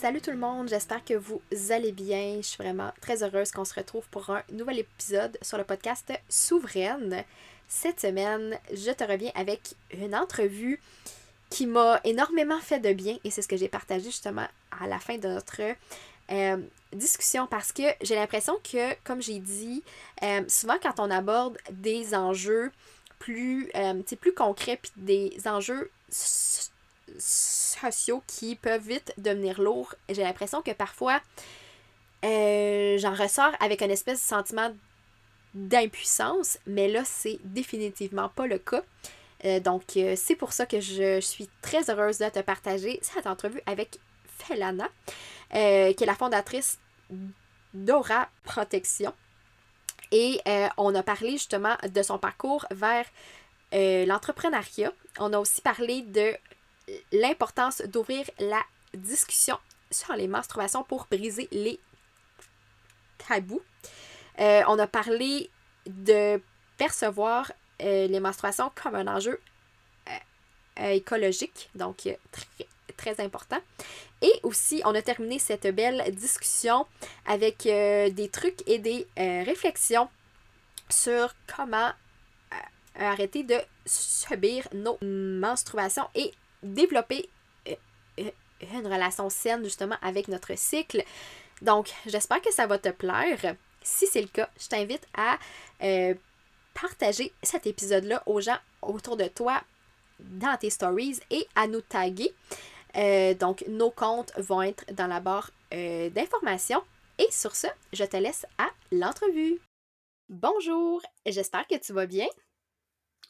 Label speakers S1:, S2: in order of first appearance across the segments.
S1: Salut tout le monde, j'espère que vous allez bien. Je suis vraiment très heureuse qu'on se retrouve pour un nouvel épisode sur le podcast Souveraine. Cette semaine, je te reviens avec une entrevue qui m'a énormément fait de bien et c'est ce que j'ai partagé justement à la fin de notre euh, discussion parce que j'ai l'impression que, comme j'ai dit, euh, souvent quand on aborde des enjeux plus, euh, plus concrets puis des enjeux sociaux qui peuvent vite devenir lourds, j'ai l'impression que parfois j'en ressors avec un espèce de sentiment d'impuissance, mais là, c'est définitivement pas le cas. donc, c'est pour ça que je suis très heureuse de te partager cette entrevue avec Felana. Euh, qui est la fondatrice d'Aura Protection. Et euh, on a parlé justement de son parcours vers euh, l'entrepreneuriat. On a aussi parlé de l'importance d'ouvrir la discussion sur les menstruations pour briser les tabous. on a parlé de percevoir les menstruations comme un enjeu écologique, donc très, très important. Et aussi, on a terminé cette belle discussion avec euh, des trucs et des euh, réflexions sur comment euh, arrêter de subir nos menstruations et développer une relation saine justement avec notre cycle. Donc, j'espère que ça va te plaire. Si c'est le cas, je t'invite à partager cet épisode-là aux gens autour de toi dans tes stories et à nous taguer. Euh, donc, nos comptes vont être dans la barre euh, d'informations. Et sur ce, je te laisse à l'entrevue. Bonjour, j'espère que tu vas bien.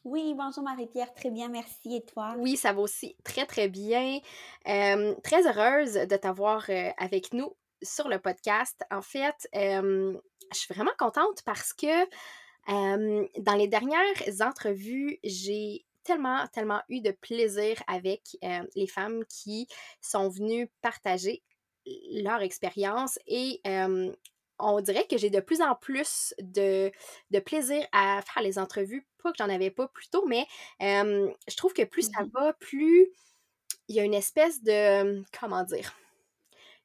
S2: Oui, bonjour Marie-Pierre, très bien, merci. Et toi?
S1: Oui, ça va aussi très, très bien. Très heureuse de t'avoir avec nous sur le podcast. En fait, je suis vraiment contente parce que dans les dernières entrevues, j'ai tellement, tellement eu de plaisir avec les femmes qui sont venues partager leur expérience et on dirait que j'ai de plus en plus de, plaisir à faire les entrevues. Pas que j'en avais pas plus tôt, mais je trouve que plus ça mmh va, plus il y a une espèce de. Comment dire?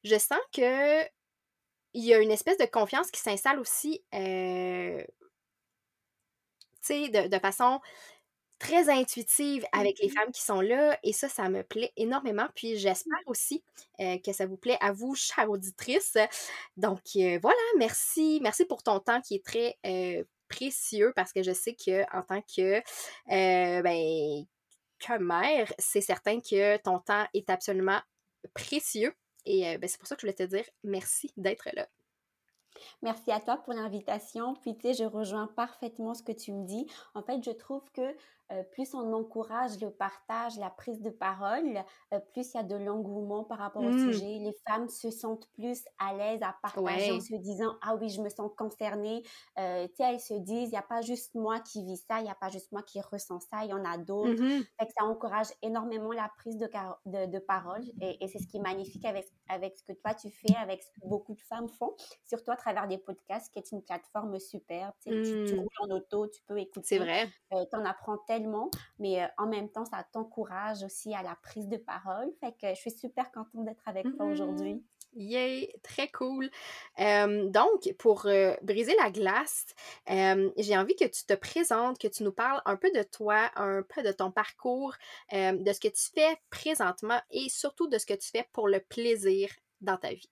S1: Je sens que il y a une espèce de confiance qui s'installe aussi, euh, tu sais, de, de, façon très intuitive avec les mmh femmes qui sont là et ça, ça me plaît énormément. Puis j'espère aussi que ça vous plaît à vous, chère auditrice. Donc voilà, merci. Merci pour ton temps qui est très précieux parce que je sais que en tant que, ben, que mère, c'est certain que ton temps est absolument précieux. Et ben, c'est pour ça que je voulais te dire merci d'être là.
S2: Merci à toi pour l'invitation. Puis, tu sais, je rejoins parfaitement ce que tu me dis. En fait, je trouve que euh, plus on encourage le partage, la prise de parole, euh, plus il y a de l'engouement par rapport au mmh. sujet. Les femmes se sentent plus à l'aise à partager en se disant Ah oui, je me sens concernée. Euh, tu sais, elles se disent Il n'y a pas juste moi qui vis ça, il n'y a pas juste moi qui ressens ça, il y en a d'autres. Mmh fait que ça encourage énormément la prise de, de, parole et, c'est ce qui est magnifique avec, avec ce que toi tu fais, avec ce que beaucoup de femmes font, surtout à travers des podcasts, qui est une plateforme super. Tu, mmh. roules en auto, tu peux écouter.
S1: C'est vrai.
S2: tu en apprends tellement mais euh, en même temps, ça t'encourage aussi à la prise de parole. Fait que je suis super contente d'être avec toi mmh aujourd'hui.
S1: Yay, très cool. donc, pour euh, briser la glace, j'ai envie que tu te présentes, que tu nous parles un peu de toi, un peu de ton parcours, de ce que tu fais présentement et surtout de ce que tu fais pour le plaisir dans ta vie.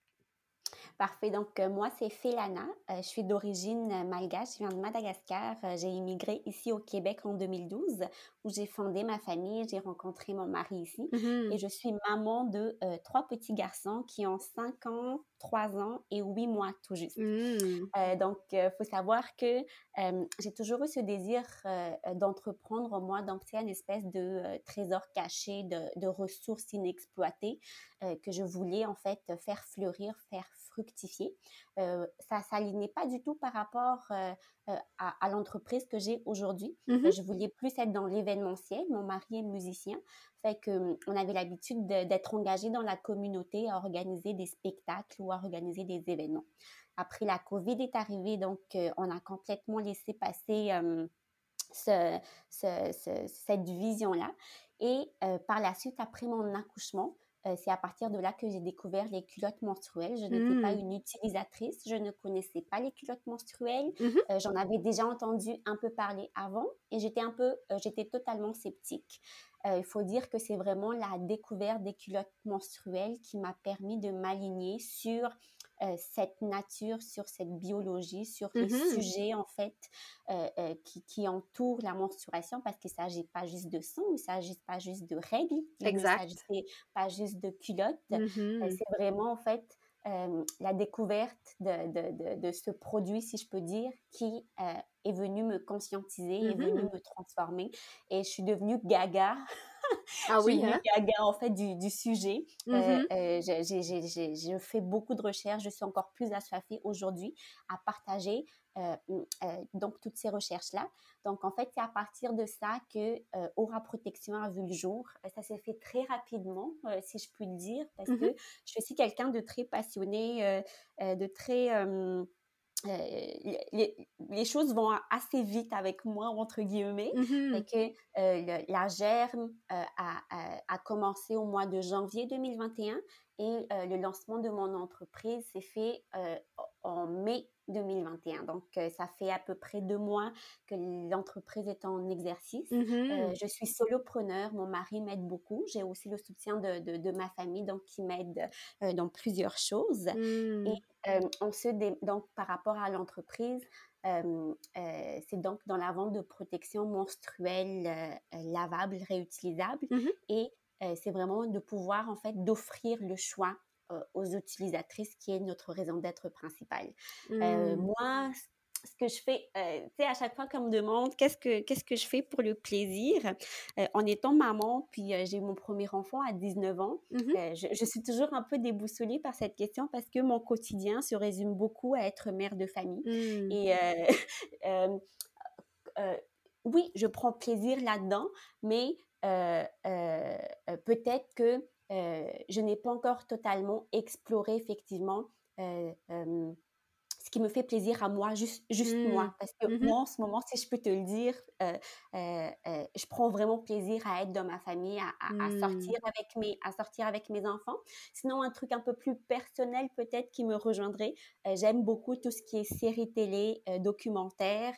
S2: Parfait. Donc, euh, moi, c'est Félana. Euh, je suis d'origine euh, malgache. Je viens de Madagascar. j'ai immigré ici au Québec en 2012, où j'ai fondé ma famille. J'ai rencontré mon mari ici. Et je suis maman de trois petits garçons qui ont 5 ans, 3 ans et 8 mois tout juste.
S1: Mmh.
S2: donc, il faut savoir que j'ai toujours eu ce désir d'entreprendre, moi, donc c'est une espèce de trésor caché, de, de ressources inexploitées que je voulais en fait faire fleurir, faire fructifier. Euh, ça s'alignait pas du tout par rapport euh, euh, à, l'entreprise que j'ai aujourd'hui.
S1: Mmh
S2: je voulais plus être dans l'événementiel. Mon mari est musicien, fait que hum, on avait l'habitude d'être engagé dans la communauté à organiser des spectacles ou à organiser des événements. Après la COVID est arrivée, donc on a complètement laissé passer hum, ce, cette vision-là. Et par la suite, après mon accouchement, euh, c'est à partir de là que j'ai découvert les culottes menstruelles. Je n'étais pas mmh. une utilisatrice, je ne connaissais pas les culottes menstruelles.
S1: Mmh
S2: euh, j'en avais déjà entendu un peu parler avant et j'étais un peu, euh, j'étais totalement sceptique. il faut dire que c'est vraiment la découverte des culottes menstruelles qui m'a permis de m'aligner sur euh, cette nature, sur cette biologie, sur
S1: mmh
S2: sujet en fait euh, euh, qui, qui, entoure la menstruation parce qu'il ne s'agit pas juste de sang, il ne s'agit pas juste de règles,
S1: exact.
S2: il ne s'agit pas juste de culottes.
S1: Mmh
S2: c'est vraiment en fait la découverte de, de, de, de, ce produit, si je peux dire, qui est venu me conscientiser, est venu
S1: mmh
S2: me transformer. Et je suis devenue gaga
S1: ah oui,
S2: hein? en fait du, du sujet.
S1: Mmh
S2: euh, euh, je fais beaucoup de recherches. Je suis encore plus assoiffée aujourd'hui à partager euh, donc toutes ces recherches-là. Donc en fait, c'est à partir de ça que Aura Protection a vu le jour. Ça s'est fait très rapidement, si je puis le dire, parce
S1: mmh
S2: que je suis aussi quelqu'un de très passionné, de très les, choses vont assez vite avec moi, entre guillemets.
S1: Mmh
S2: que la germe a, a, commencé au mois de janvier 2021 et le lancement de mon entreprise s'est fait en mai 2021. Donc, ça fait à peu près deux mois que l'entreprise est en exercice.
S1: Mmh
S2: je suis solopreneur, mon mari m'aide beaucoup. J'ai aussi le soutien de, de, de, ma famille, donc qui m'aide dans plusieurs choses.
S1: Mmh.
S2: Et on se donc par rapport à l'entreprise, c'est donc dans la vente de protection menstruelle lavable, réutilisable.
S1: Mmh
S2: Et c'est vraiment de pouvoir en fait d'offrir le choix aux utilisatrices qui est notre raison d'être principale.
S1: Mmh.
S2: moi, ce que je fais, euh, tu sais, à chaque fois qu'on me demande qu'est-ce que, qu'est-ce que je fais pour le plaisir, euh, en étant maman, puis euh, j'ai eu mon premier enfant à 19 ans,
S1: mmh
S2: je, suis toujours un peu déboussolée par cette question parce que mon quotidien se résume beaucoup à être mère de famille.
S1: mmh.
S2: Et oui, je prends plaisir là-dedans, mais peut-être que je n'ai pas encore totalement exploré effectivement ce qui me fait plaisir à moi, juste, juste
S1: mmh.
S2: moi. Parce que
S1: mmh
S2: moi, en ce moment, si je peux te le dire, euh, euh, euh, je prends vraiment plaisir à être dans ma famille, à, à,
S1: mmh.
S2: sortir avec mes, à sortir avec mes enfants. Sinon, un truc un peu plus personnel peut-être qui me rejoindrait, j'aime beaucoup tout ce qui est séries télé, documentaires.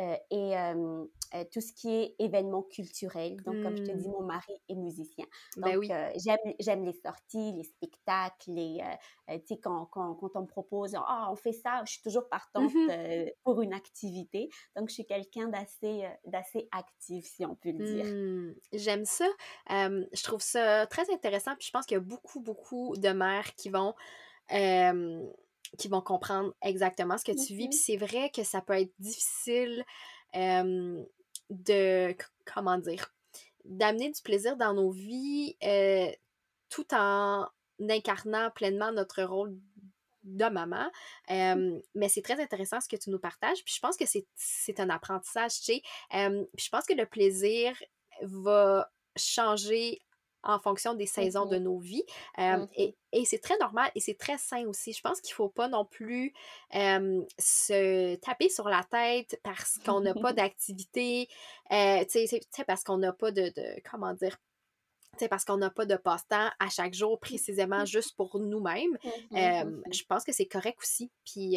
S2: Euh, et euh, euh, tout ce qui est événements culturels. Donc, comme je te dis,
S1: mmh.
S2: mon mari est musicien.
S1: Ben
S2: Donc,
S1: oui.
S2: j'aime les sorties, les spectacles, les, tu sais, quand, quand, quand, on me propose, ah, on fait ça, je suis toujours partante
S1: mmh
S2: pour une activité. Donc, je suis quelqu'un d'assez d'assez actif, si on peut le dire.
S1: Mmh. J'aime ça. je trouve ça très intéressant. Puis je pense qu'il y a beaucoup, beaucoup de mères qui vont qui vont comprendre exactement ce que tu vis. Puis c'est vrai que ça peut être difficile de, comment dire, d'amener du plaisir dans nos vies tout en incarnant pleinement notre rôle de maman.
S2: Mmh.
S1: mais c'est très intéressant ce que tu nous partages. Puis je pense que c'est un apprentissage, tu sais. puis je pense que le plaisir va changer en fonction des saisons de nos vies.
S2: Mmh
S1: Et, et c'est très normal et c'est très sain aussi. Je pense qu'il ne faut pas non plus se taper sur la tête parce qu'on n'a pas d'activité, euh, parce qu'on n'a pas de, de, comment dire, parce qu'on n'a pas de passe-temps à chaque jour précisément juste pour nous-mêmes. je pense que c'est correct aussi. Puis,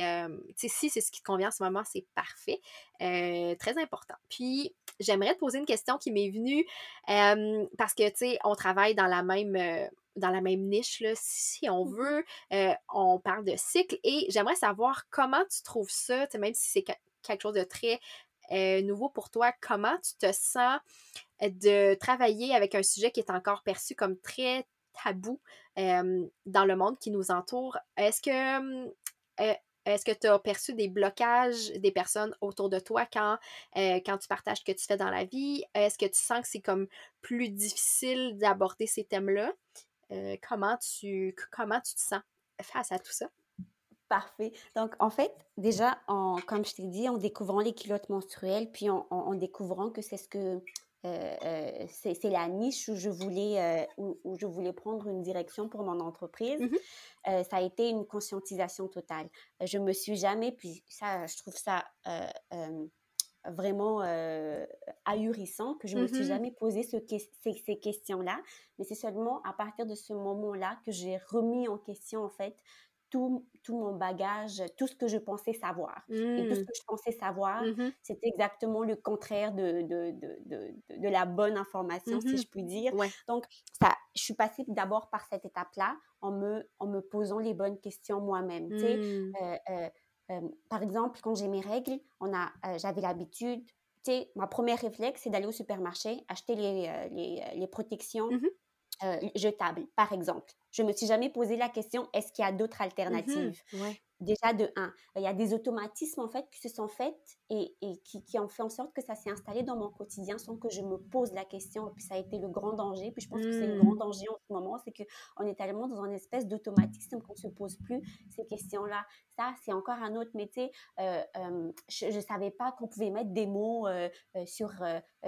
S1: si c'est ce qui te convient en ce moment, c'est parfait. très important. Puis, j'aimerais te poser une question qui m'est venue parce que, tu sais, on travaille dans la même dans la même niche, là, si on mmh veut. on parle de cycle et j'aimerais savoir comment tu trouves ça, même si c'est quelque chose de très nouveau pour toi, comment tu te sens de travailler avec un sujet qui est encore perçu comme très tabou dans le monde qui nous entoure. Est-ce que est-ce que tu as perçu des blocages des personnes autour de toi quand, tu partages ce que tu fais dans la vie? Est-ce que tu sens que c'est comme plus difficile d'aborder ces thèmes-là? comment, tu, comment tu te sens face à tout ça?
S2: Parfait. Donc, en fait, déjà, comme je t'ai dit, en découvrant les culottes menstruelles, puis en, découvrant que c'est ce que euh, euh, c'est la niche où je voulais euh, où, je voulais prendre une direction pour mon entreprise. Mmh ça a été une conscientisation totale. Je me suis jamais, puis ça, je trouve ça vraiment ahurissant que je ne me suis mmh jamais posé ce, ces, ces questions-là, mais c'est seulement à partir de ce moment-là que j'ai remis en question en fait tout, tout, mon bagage, tout ce que je pensais savoir. Et tout ce mmh. que je pensais savoir, mmh c'est exactement le contraire de, de, de, de, la bonne information, si mmh je puis dire. Donc, ça, je suis passée d'abord par cette étape-là en me, en me posant les bonnes questions moi-même. Euh, euh, euh, par exemple, quand j'ai mes règles, on a, j'avais l'habitude, ma première réflexe, c'est d'aller au supermarché, acheter les, les, les protections jetables, par exemple. Je me suis jamais posé la question est-ce qu'il y a d'autres mmh alternatives? Déjà de un, il y a des automatismes en fait qui se sont faits et, et qui, qui, ont fait en sorte que ça s'est installé dans mon quotidien sans que je me pose la question. Et puis ça a été le grand danger. Puis je pense que c'est le grand mmh. danger en ce moment, c'est qu'on est tellement dans une espèce d'automatisme qu'on ne se pose plus ces questions-là. Ça, c'est encore un autre métier. Euh, euh, je ne savais pas qu'on pouvait mettre des mots euh, sur,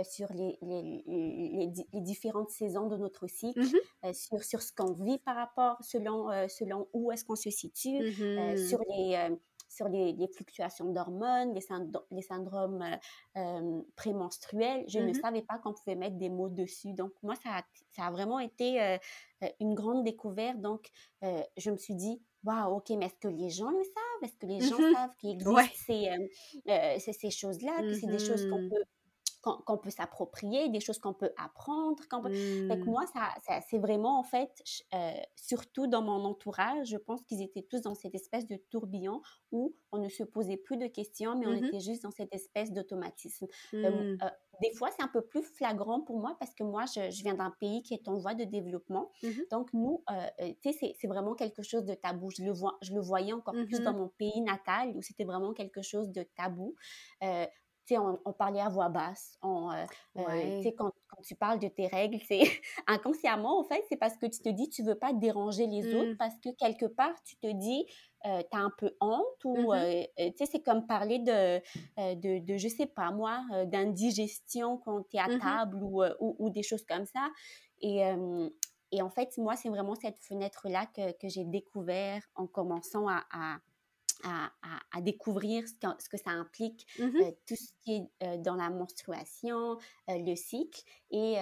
S2: sur les, les, les, différentes saisons de notre cycle, mmh sur, sur ce qu'on vit par rapport, selon, selon où est-ce qu'on se situe, sur les, euh, sur les, fluctuations d'hormones, les, les, syndromes euh, euh, prémenstruels. Je ne mmh savais pas qu'on pouvait mettre des mots dessus. Donc, moi, ça a, ça a vraiment été une grande découverte. Donc, je me suis dit, waouh, ok, mais est-ce que les gens le savent? Est-ce que les gens mmh savent qu'il existe ces, ces choses-là, que c'est des choses qu'on mmh peut qu'on peut s'approprier, des choses qu'on peut apprendre. Qu'on peut... Mmh. moi, ça, c'est vraiment, en fait, euh, surtout dans mon entourage, je pense qu'ils étaient tous dans cette espèce de tourbillon où on ne se posait plus de questions, mais on mmh était juste dans cette espèce d'automatisme. Euh, mmh. euh, des fois, c'est un peu plus flagrant pour moi parce que moi, je, je viens d'un pays qui est en voie de développement. Donc, nous, tu sais, c'est vraiment quelque chose de tabou. Je le, vois, je le voyais encore plus dans mon pays natal où c'était vraiment quelque chose de tabou on, on, parlait à voix basse. On, euh, euh, quand, quand, tu parles de tes règles, c'est inconsciemment, en fait, c'est parce que tu te dis tu veux pas déranger les autres, mmh. parce que quelque part, tu te dis euh, tu as un peu honte ou tu sais c'est comme parler de, de, de, je sais pas moi d'indigestion quand tu es à mmh table ou, ou, des choses comme ça et, et en fait moi c'est vraiment cette fenêtre là que, que j'ai découvert en commençant à, à, découvrir ce que, ce que, ça implique, mmh euh, tout ce qui est euh, dans la menstruation, euh, le cycle. Et,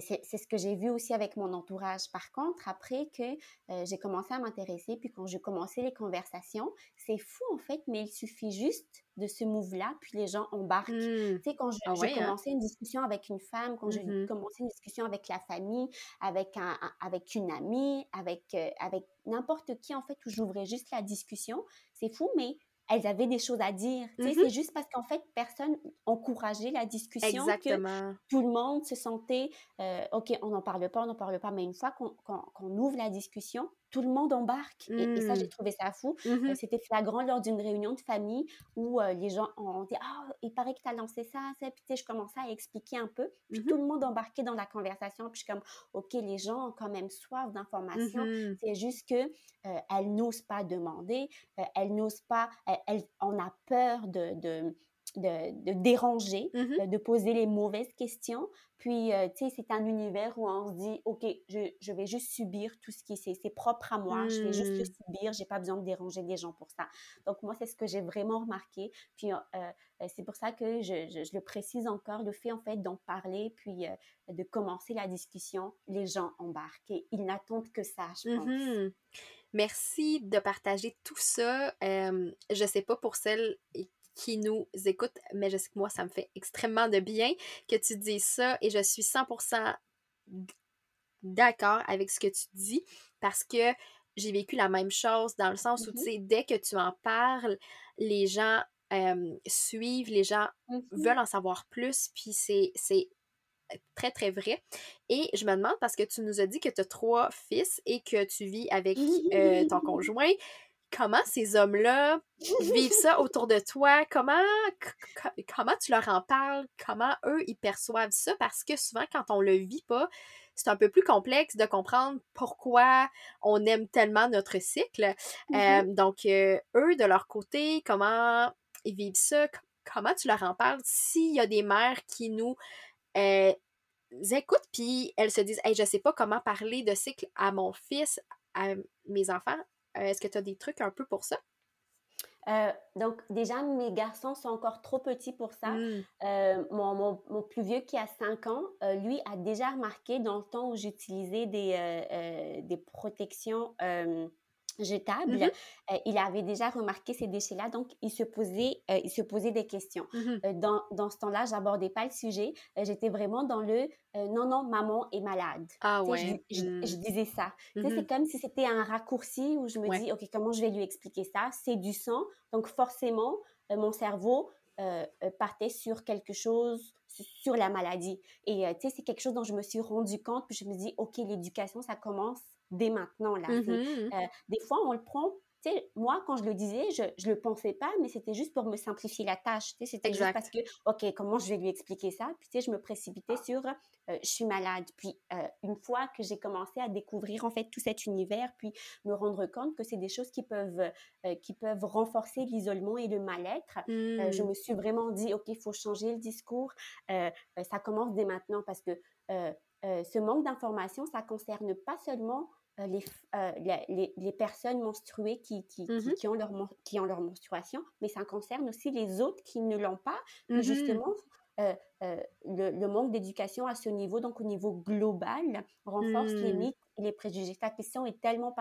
S2: c'est ce que j'ai vu aussi avec mon entourage. Par contre, après que j'ai commencé à m'intéresser, puis quand j'ai commencé les conversations, c'est fou en fait, mais il suffit juste de ce move-là, puis les gens embarquent. Mmh. Tu sais, quand ah j'ai hein? commencé une discussion avec une femme, quand j'ai mmh commencé une discussion avec la famille, avec, un, avec une amie, avec, avec n'importe qui, en fait, où j'ouvrais juste la discussion, c'est fou, mais elles avaient des choses à dire. Mmh c'est juste parce qu'en fait, personne encourageait la discussion Exactement. que tout le monde se sentait, euh, OK, on n'en parle pas, on n'en parle pas, mais une fois qu'on ouvre la discussion, tout le monde embarque. Et, ça, j'ai mmh. trouvé ça fou. Mmh euh, c'était flagrant lors d'une réunion de famille où euh, les gens ont dit Ah, il paraît que tu as lancé ça, ça. Puis, tu sais, je commençais à expliquer un peu. Puis, tout le monde embarquait dans la conversation. Puis, je suis comme OK, les gens ont quand même soif d'informations. C'est juste que euh, elles n'osent pas demander, elles n'osent pas, elles, on a peur de, de de, déranger,
S1: mmh
S2: euh, de poser les mauvaises questions. Puis, euh, tu sais, c'est un univers où on se dit, OK, je, vais juste subir tout ce qui c'est propre à moi, je vais juste le mmh. subir, j'ai pas besoin de déranger les gens pour ça. Donc, moi, c'est ce que j'ai vraiment remarqué. Puis, c'est pour ça que je, le précise encore, le fait, en fait, d'en parler, puis de commencer la discussion, les gens embarquent et ils n'attendent que ça, je pense.
S1: Mmh Merci de partager tout ça. Je je sais pas pour celles qui nous écoutent, mais je sais que moi, ça me fait extrêmement de bien que tu dises ça et je suis 100% d'accord avec ce que tu dis parce que j'ai vécu la même chose dans le sens où, tu mm-hmm. sais, dès que tu en parles, les gens suivent, les gens mm-hmm. veulent en savoir plus, puis c'est très, très vrai. Et je me demande, parce que tu nous as dit que tu as trois fils et que tu vis avec euh, ton conjoint, comment ces hommes-là vivent ça autour de toi? Comment, comment tu leur en parles? Comment eux, ils perçoivent ça? Parce que souvent, quand on le vit pas, c'est un peu plus complexe de comprendre pourquoi on aime tellement notre cycle. Mm-hmm. Euh, donc, euh, eux, de leur côté, comment ils vivent ça? Comment tu leur en parles? S'il y a des mères qui nous euh, écoutent, puis elles se disent Hey, je sais pas comment parler de cycle à mon fils, à mes enfants. Euh, est-ce que tu as des trucs un peu pour ça?
S2: Euh, donc, déjà, mes garçons sont encore trop petits pour ça. Mmh. Euh, mon, mon, plus vieux qui a 5 ans, lui a déjà remarqué dans le temps où j'utilisais des, des protections jetable, mmh euh, il avait déjà remarqué ces déchets-là, donc il se posait, euh, il se posait des questions. Mmh euh, dans, dans, ce temps-là, j'abordais pas le sujet. J'étais vraiment dans le non, non, maman est malade.
S1: Ah ouais.
S2: Mmh. Je, disais ça. C'est comme si c'était un raccourci où je me dis, OK, comment je vais lui expliquer ça? C'est du sang, donc forcément, mon cerveau partait sur quelque chose sur la maladie. Et tu sais, c'est quelque chose dont je me suis rendu compte, puis je me dis, OK, l'éducation, ça commence dès maintenant. Là. Mmh euh, des fois, on le prend moi, quand je le disais, je ne le pensais pas, mais c'était juste pour me simplifier la tâche. C'était juste parce que, OK, comment je vais lui expliquer ça? Puis, je me précipitais sur euh, je suis malade. Puis, euh, une fois que j'ai commencé à découvrir, en fait, tout cet univers, puis me rendre compte que c'est des choses qui peuvent, euh, qui peuvent renforcer l'isolement et le mal-être, je mmh. me suis vraiment dit, OK, il faut changer le discours. ça commence dès maintenant parce que ce manque d'information, ça concerne pas seulement euh, euh, les, les, personnes menstruées qui, qui, mmh qui, ont leur, qui ont leur menstruation, mais ça concerne aussi les autres qui ne l'ont pas. Mmh justement, euh, le, manque d'éducation à ce niveau, donc au niveau global, renforce les mmh. mythes et les préjugés. Ta question est tellement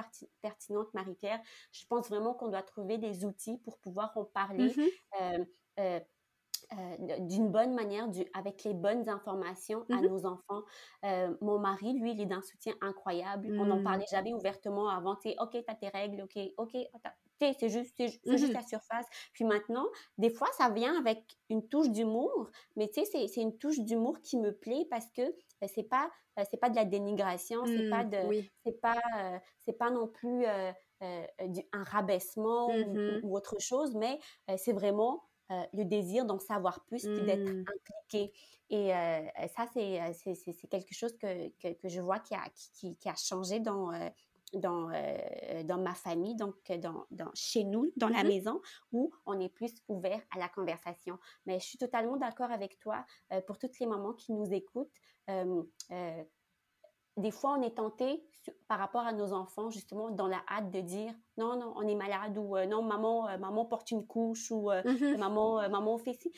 S2: pertinente, Marie-Pierre. Je pense vraiment qu'on doit trouver des outils pour pouvoir en parler. Euh, d'une bonne manière, du, avec les bonnes informations à mmh nos enfants. Euh, mon mari, lui, il est d'un soutien incroyable. On n'en mmh. parlait jamais ouvertement avant. Tu OK, t'as tes règles, OK, OK. C'est juste, c'est juste mmh la surface. Puis maintenant, des fois, ça vient avec une touche d'humour, mais tu sais, c'est une touche d'humour qui me plaît parce que ben, c'est pas, euh, c'est pas de la dénigration, c'est pas de, c'est pas, c'est pas non plus un rabaissement ou, autre chose, mais c'est vraiment euh, le désir d'en savoir plus puis d'être mmh. impliqué. Et euh, ça, euh, c'est quelque chose que, que, je vois qui a, qui, qui a changé dans, dans, dans ma famille, donc dans, dans chez nous, dans la mmh maison, où on est plus ouvert à la conversation. Mais je suis totalement d'accord avec toi pour toutes les mamans qui nous écoutent des fois, on est tenté par rapport à nos enfants, justement, dans la hâte de dire non, non, on est malade ou euh, non, maman, euh, maman porte une couche ou euh, mmh maman, maman fait ci.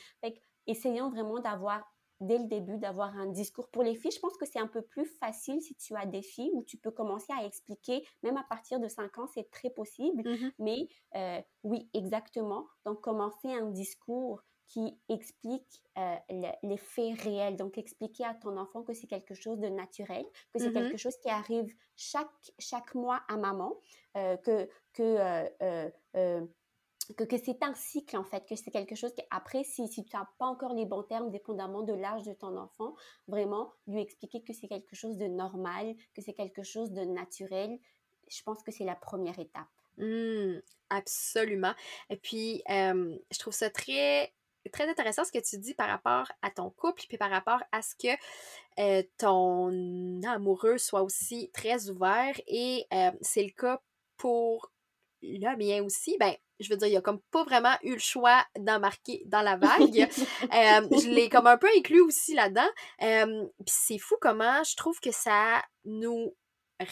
S2: essayons vraiment d'avoir, dès le début, d'avoir un discours. Pour les filles, je pense que c'est un peu plus facile si tu as des filles où tu peux commencer à expliquer, même à partir de 5 ans, c'est très possible. Mmh Mais oui, exactement. Donc, commencer un discours qui explique euh, les faits réels. Donc, expliquer à ton enfant que c'est quelque chose de naturel, que c'est quelque mm-hmm. chose qui arrive chaque, chaque mois à maman, euh, que, que, euh, que, que c'est un cycle en fait, que c'est quelque chose qui, après, si, si tu n'as pas encore les bons termes, dépendamment de l'âge de ton enfant, vraiment lui expliquer que c'est quelque chose de normal, que c'est quelque chose de naturel, je pense que c'est la première étape.
S1: Mmh, absolument. Et puis, je trouve ça très très intéressant ce que tu dis par rapport à ton couple, puis par rapport à ce que euh, ton amoureux soit aussi très ouvert. Et euh, c'est le cas pour le mien aussi, ben, je veux dire, il a comme pas vraiment eu le choix d'embarquer dans la vague. je l'ai comme un peu inclus aussi là-dedans. Puis c'est fou comment je trouve que ça nous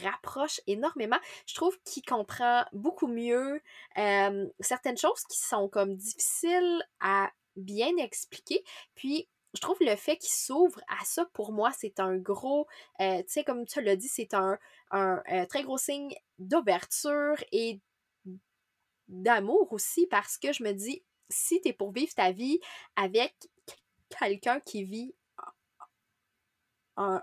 S1: rapproche énormément. Je trouve qu'il comprend beaucoup mieux certaines choses qui sont comme difficiles à bien expliquer. Puis je trouve le fait qu'il s'ouvre à ça, pour moi, c'est un gros, tu sais, comme tu l'as dit, c'est un, un très gros signe d'ouverture et d'amour aussi parce que je me dis, si tu es pour vivre ta vie avec quelqu'un qui vit un,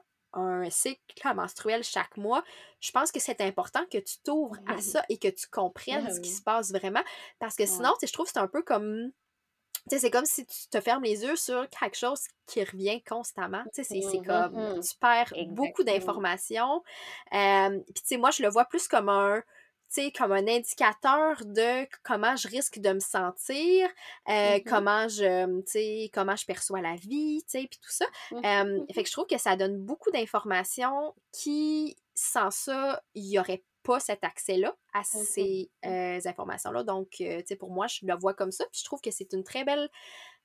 S1: cycle menstruel chaque mois, je pense que c'est important que tu t'ouvres à ça et que tu comprennes ce qui se passe vraiment. Parce que sinon, je trouve que c'est un peu comme. Tu sais, c'est comme si tu te fermes les yeux sur quelque chose qui revient constamment. Tu sais, c'est comme. Mm-hmm. Tu perds beaucoup d'informations. Euh, Puis, tu sais, moi, je le vois plus comme un comme un indicateur de comment je risque de me sentir, euh, mm-hmm. comment je, comment je perçois la vie, puis tout ça. Mm-hmm. fait que je trouve que ça donne beaucoup d'informations qui, sans ça, il n'y aurait pas cet accès-là à mm-hmm. ces euh, informations-là. Donc, euh, pour moi, je le vois comme ça. Puis je trouve que c'est une très belle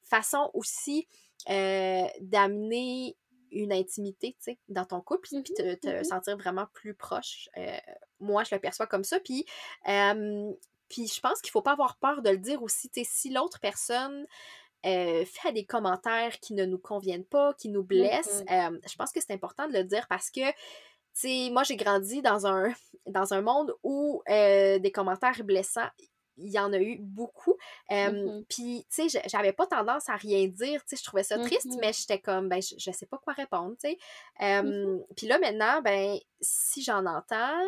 S1: façon aussi d'amener une intimité, tu sais, dans ton couple, puis te, te sentir vraiment plus proche moi, je le perçois comme ça. Puis, puis je pense qu'il faut pas avoir peur de le dire aussi. si l'autre personne fait des commentaires qui ne nous conviennent pas, qui nous blessent, je pense que c'est important de le dire parce que sais, moi, j'ai grandi dans un, dans un monde où des commentaires blessants, il y en a eu beaucoup. Mmh puis, tu sais, j'avais pas tendance à rien dire. Tu sais, je trouvais ça triste, mmh mais j'étais comme, ben, je, sais pas quoi répondre, tu sais. Mmh puis là, maintenant, ben, si j'en entends,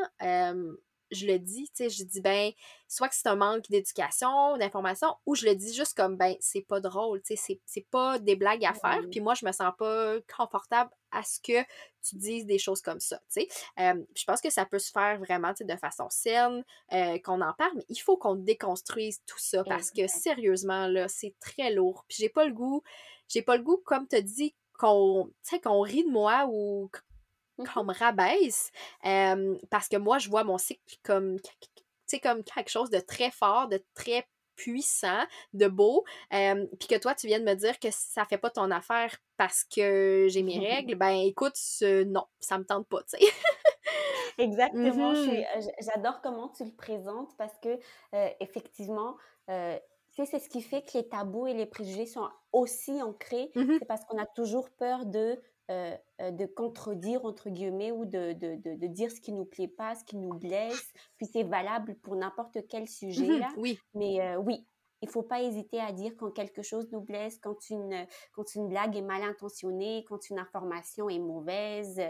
S1: je le dis, tu sais, je dis, ben, soit que c'est un manque d'éducation, d'information, ou je le dis juste comme, ben, c'est pas drôle, tu sais, c'est pas des blagues à faire, puis moi, je me sens pas confortable à ce que tu dises des choses comme ça, tu sais. je pense que ça peut se faire vraiment, tu sais, de façon saine, euh, qu'on en parle, mais il faut qu'on déconstruise tout ça, parce que sérieusement, là, c'est très lourd, puis j'ai pas le goût, j'ai pas le goût, comme tu dit, qu'on, tu sais, qu'on rit de moi ou qu'on me rabaisse parce que moi, je vois mon cycle comme, comme quelque chose de très fort, de très puissant, de beau, puis que toi, tu viens de me dire que ça fait pas ton affaire parce que j'ai mes règles, ben écoute, non, ça me tente pas, tu sais.
S2: Exactement, mmh j'adore comment tu le présentes parce que, effectivement, c'est ce qui fait que les tabous et les préjugés sont aussi ancrés. Mmh c'est parce qu'on a toujours peur de euh, euh, de contredire, entre guillemets, ou de, de, de, dire ce qui nous plaît pas, ce qui nous blesse. Puis c'est valable pour n'importe quel sujet, mmh là.
S1: oui.
S2: Mais euh, oui, il faut pas hésiter à dire quand quelque chose nous blesse, quand une, quand une blague est mal intentionnée, quand une information est mauvaise,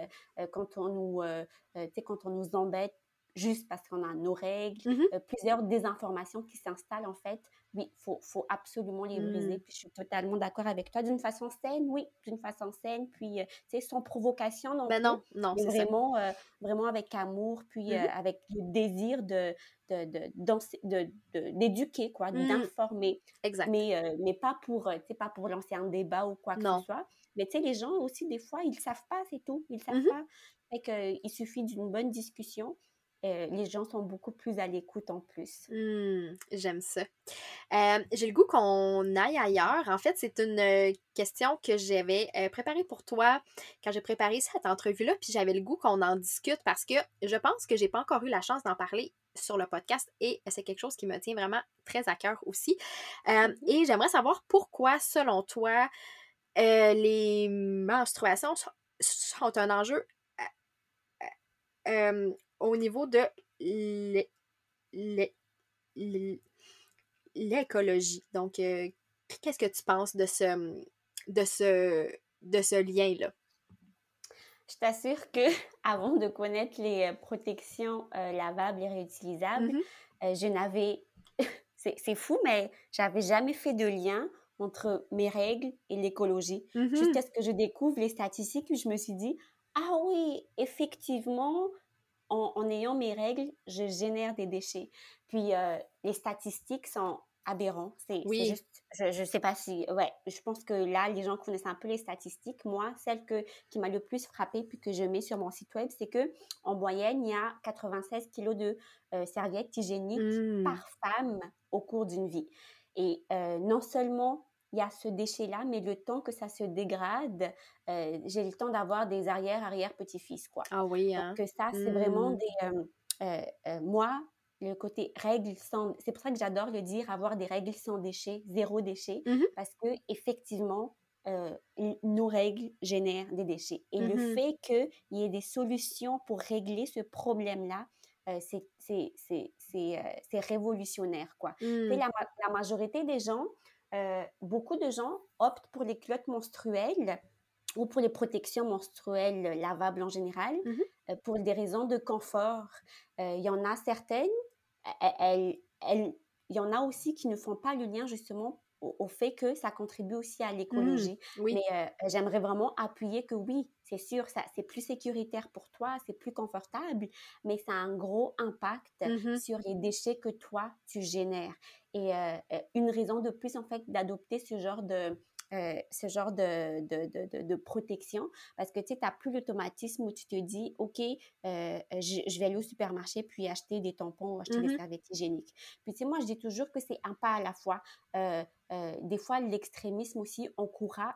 S2: quand on nous, quand on nous embête juste parce qu'on a nos règles, mmh plusieurs désinformations qui s'installent en fait oui, il faut, faut, absolument les briser. Mmh. Puis je suis totalement d'accord avec toi. D'une façon saine, oui, d'une façon saine. Puis, euh, tu sais, sans provocation non
S1: ben non, non,
S2: c'est vraiment, euh, vraiment avec amour, puis euh, mmh avec le désir de d'éduquer, de, de, quoi, d'informer.
S1: Exact.
S2: Mais, mais pas pour, pas pour lancer un débat ou quoi que ce soit. Mais tu sais, les gens aussi, des fois, ils savent pas, c'est tout. Ils savent pas. Fait qu'il suffit d'une bonne discussion les gens sont beaucoup plus à l'écoute en plus.
S1: Mmh, j'aime ça. j'ai le goût qu'on aille ailleurs. En fait, c'est une question que j'avais préparée pour toi quand j'ai préparé cette entrevue-là, puis j'avais le goût qu'on en discute parce que je pense que j'ai pas encore eu la chance d'en parler sur le podcast et c'est quelque chose qui me tient vraiment très à cœur aussi. Mmh et j'aimerais savoir pourquoi, selon toi, les menstruations sont un enjeu au niveau de l'écologie. Donc, euh, qu'est-ce que tu penses de ce, de ce, de ce lien-là?
S2: Je t'assure que avant de connaître les euh, protections euh, lavables et réutilisables, mm-hmm. je n'avais, c'est fou, mais j'avais jamais fait de lien entre mes règles et l'écologie. Mm-hmm. Jusqu'à ce que je découvre les statistiques, je me suis dit, ah oui, effectivement, en, ayant mes règles, je génère des déchets. Puis euh, les statistiques sont aberrant. C'est
S1: Oui.
S2: juste, je ne sais pas si, ouais, je pense que là, les gens connaissent un peu les statistiques. Moi, celle que, qui m'a le plus frappée, puis que je mets sur mon site web, c'est que en moyenne, il y a 96 kilos de euh, serviettes hygiéniques
S1: Mmh.
S2: par femme au cours d'une vie. Et euh, non seulement il y a ce déchet-là, mais le temps que ça se dégrade, euh, j'ai le temps d'avoir des arrière-arrière-petits-fils, quoi.
S1: Ah oui,
S2: Donc
S1: hein?
S2: que ça, c'est vraiment
S1: Mmh.
S2: des... euh, euh, moi, le côté règles sans... C'est pour ça que j'adore le dire, avoir des règles sans déchets, zéro déchet,
S1: Mmh
S2: parce que effectivement, euh, nos règles génèrent des déchets. Et le
S1: Mmh
S2: fait qu'il y ait des solutions pour régler ce problème-là, euh, c'est euh, révolutionnaire, quoi. La, ma- la majorité des gens, euh, beaucoup de gens optent pour les culottes menstruelles ou pour les protections menstruelles lavables en général,
S1: Mmh
S2: euh, pour des raisons de confort. Euh, Il y en a certaines, elles- elles- il y en a aussi qui ne font pas le lien justement au, au fait que ça contribue aussi à
S1: Mmh.
S2: l'écologie.
S1: Oui.
S2: Mais euh, j'aimerais vraiment appuyer que oui, c'est sûr, ça, c'est plus sécuritaire pour toi, c'est plus confortable, mais ça a un gros impact
S1: Mmh
S2: sur les déchets que toi, tu génères. Et euh, euh, une raison de plus, en fait, d'adopter ce genre de... euh, ce genre de, de, de, de, protection parce que tu sais, n'as plus l'automatisme où tu te dis, OK, euh, je, je vais aller au supermarché puis acheter des tampons ou acheter des
S1: Mmh
S2: serviettes hygiéniques. Puis tu sais, moi, je dis toujours que c'est un pas à la fois. Euh, des fois, l'extrémisme aussi encourage,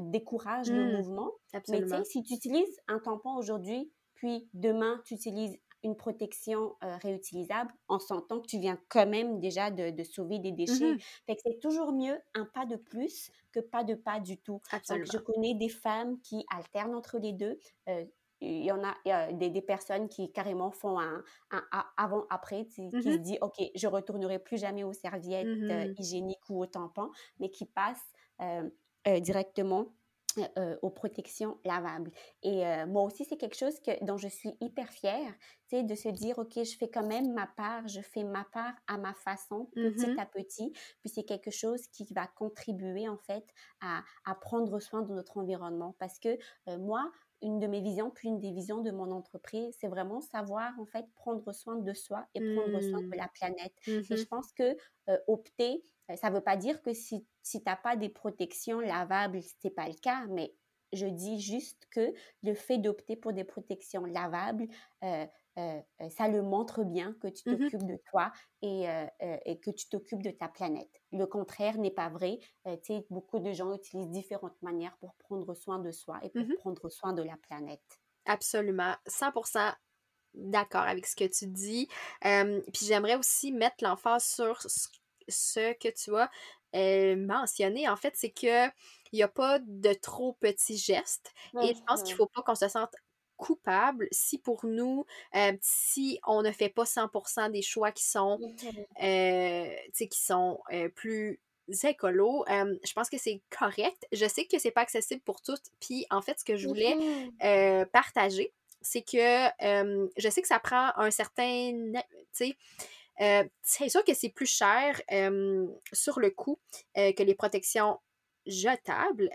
S2: décourage le
S1: Mmh.
S2: mouvement. Mais tu sais, si tu utilises un tampon aujourd'hui, puis demain, tu utilises une protection euh, réutilisable, on s'entend que tu viens quand même déjà de, de sauver des déchets.
S1: Mmh
S2: Fait que c'est toujours mieux un pas de plus que pas de pas du tout. Donc, je connais des femmes qui alternent entre les deux. Euh, il y en a, il y a des, des personnes qui carrément font un, un avant-après, sais, qui
S1: Mmh
S2: se dit, OK, je retournerai plus jamais aux serviettes euh,
S1: Mmh
S2: hygiéniques ou aux tampons, mais qui passent euh, euh, directement euh, aux protections lavables. Et euh, moi aussi, c'est quelque chose que, dont je suis hyper fière, tu sais, de se dire, OK, je fais quand même ma part, je fais ma part à ma façon, petit
S1: Mmh
S2: à petit, puis c'est quelque chose qui va contribuer, en fait, à, à prendre soin de notre environnement. Parce que euh, moi, une de mes visions, puis une des visions de mon entreprise, c'est vraiment savoir, en fait, prendre soin de soi et prendre soin de
S1: Mmh.
S2: la planète. Et
S1: Mmh
S2: je pense que euh, opter, ça ne veut pas dire que si, si tu n'as pas des protections lavables, ce n'est pas le cas, mais je dis juste que le fait d'opter pour des protections lavables, euh, euh, euh, ça le montre bien que tu
S1: Mmh
S2: t'occupes de toi et, euh, euh, et que tu t'occupes de ta planète. Le contraire n'est pas vrai. Euh, beaucoup de gens utilisent différentes manières pour prendre soin de soi et pour
S1: Mmh
S2: prendre soin de la planète.
S1: Absolument. 100% d'accord avec ce que tu dis. Euh, puis j'aimerais aussi mettre l'emphase sur ce ce que tu as euh, mentionné. En fait, c'est que il n'y a pas de trop petits gestes. Et je pense qu'il
S2: Mhm.
S1: faut pas qu'on se sente coupable si pour nous, euh, si on ne fait pas 100% des choix qui sont,
S2: Mhm.
S1: euh, qui sont plus écolos, je pense que c'est correct. Je sais que c'est pas accessible pour toutes. Puis en fait, ce que je voulais
S2: Mhm.
S1: euh, partager, c'est que je sais que ça prend un certain. Tu sais, euh, c'est sûr que c'est plus cher euh, sur le coup euh, que les protections jetables.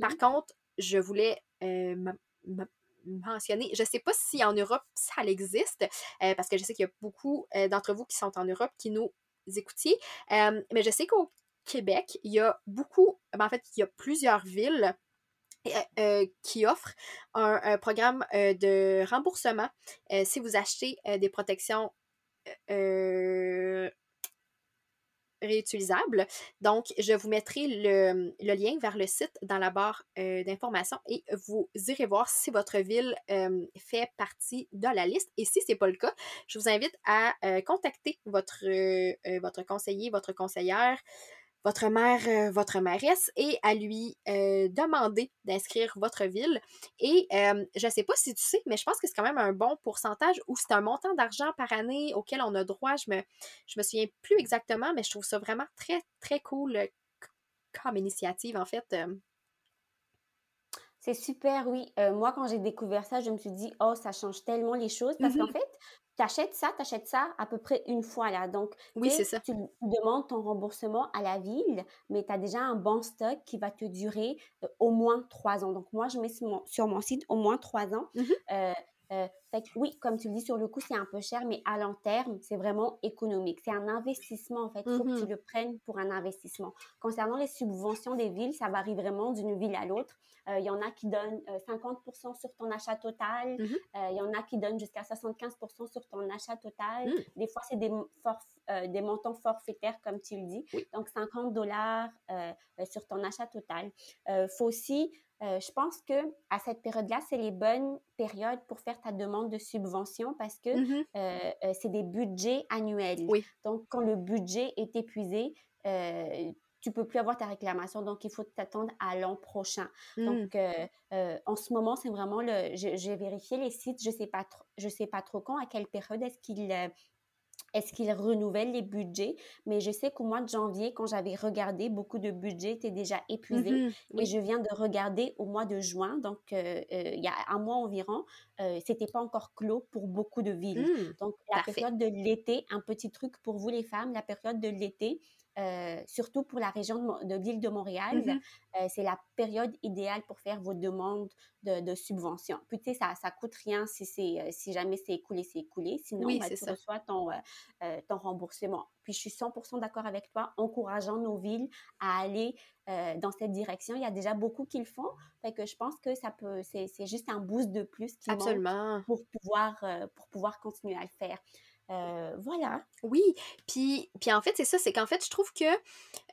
S1: Par
S2: Mhm.
S1: contre, je voulais mentionner, je sais pas si en Europe ça existe, parce que je sais qu'il y a beaucoup d'entre vous qui sont en Europe qui nous écoutiez, mais je sais qu'au Québec, il y a beaucoup, ben, en fait, il y a plusieurs villes euh, qui offrent un, un programme euh, de remboursement euh, si vous achetez des protections euh, réutilisables. Donc, je vous mettrai le, lien vers le site dans la barre euh, d'information et vous irez voir si votre ville euh, fait partie de la liste. Et si ce n'est pas le cas, je vous invite à euh, contacter votre conseiller, votre conseillère, votre mère, euh, votre mairesse et à lui euh, demander d'inscrire votre ville. Et euh, je ne sais pas si tu sais, mais je pense que c'est quand même un bon pourcentage ou c'est un montant d'argent par année auquel on a droit. Je me, je me souviens plus exactement, mais je trouve ça vraiment très, très cool comme initiative, en fait.
S2: C'est super, oui. Euh, moi, quand j'ai découvert ça, je me suis dit, oh, ça change tellement les choses parce qu'en
S1: Mhm.
S2: fait, tu achètes ça, tu achètes ça à peu près une fois là. Donc, tu
S1: Oui, c'est ça.
S2: tu demandes ton remboursement à la ville, mais tu as déjà un bon stock qui va te durer euh, au moins trois ans. Donc, moi, je mets sur mon, sur mon site au moins trois ans. Euh, Euh, fait que oui, comme tu le dis, sur le coup, c'est un peu cher, mais à long terme, c'est vraiment économique. C'est un investissement, en fait. Il faut que tu
S1: Mhm.
S2: le prennes pour un investissement. Concernant les subventions des villes, ça varie vraiment d'une ville à l'autre. Euh, Il y en a qui donnent euh, 50% sur ton achat total.
S1: Mhm.
S2: Euh, Il y en a qui donnent jusqu'à 75% sur ton achat total.
S1: Mm.
S2: Des fois, c'est des, des montants forfaitaires, comme tu le dis.
S1: Oui.
S2: Donc, 50 dollars sur ton achat total. Il faut aussi euh, je pense que à cette période-là, c'est les bonnes périodes pour faire ta demande de subvention parce que
S1: Mhm.
S2: euh, euh, c'est des budgets annuels.
S1: Oui.
S2: Donc, quand le budget est épuisé, euh, tu peux plus avoir ta réclamation. Donc, il faut t'attendre à l'an prochain.
S1: Mm.
S2: Donc, euh, en ce moment, c'est vraiment le. J'ai vérifié les sites. Je sais pas trop. Je sais pas trop quand, à quelle période est-ce qu'ils est-ce qu'ils renouvellent les budgets? Mais je sais qu'au mois de janvier, quand j'avais regardé, beaucoup de budgets étaient déjà épuisés.
S1: Mhm.
S2: Et
S1: Oui.
S2: je viens de regarder au mois de juin, donc euh, euh, il y a un mois environ, euh, c'était pas encore clos pour beaucoup de villes.
S1: Mm.
S2: Donc la
S1: Parfait.
S2: période de l'été, un petit truc pour vous les femmes, la période de l'été, euh, surtout pour la région de, l'île de Montréal,
S1: Mhm.
S2: euh, c'est la période idéale pour faire vos demandes de, de subventions. Puis tu sais, ça, ça coûte rien si, c'est, euh, si jamais c'est écoulé, c'est écoulé. Sinon,
S1: Oui,
S2: ben, tu
S1: ça.
S2: reçois ton, euh, ton remboursement. Puis je suis 100% d'accord avec toi, encourageant nos villes à aller dans cette direction. Il y a déjà beaucoup qui le font. Fait que je pense que ça peut, c'est, juste un boost de plus qui manque
S1: Absolument.
S2: pour pouvoir, pour pouvoir continuer à le faire. Euh, voilà.
S1: Oui, puis, puis en fait, c'est ça, c'est qu'en fait, je trouve que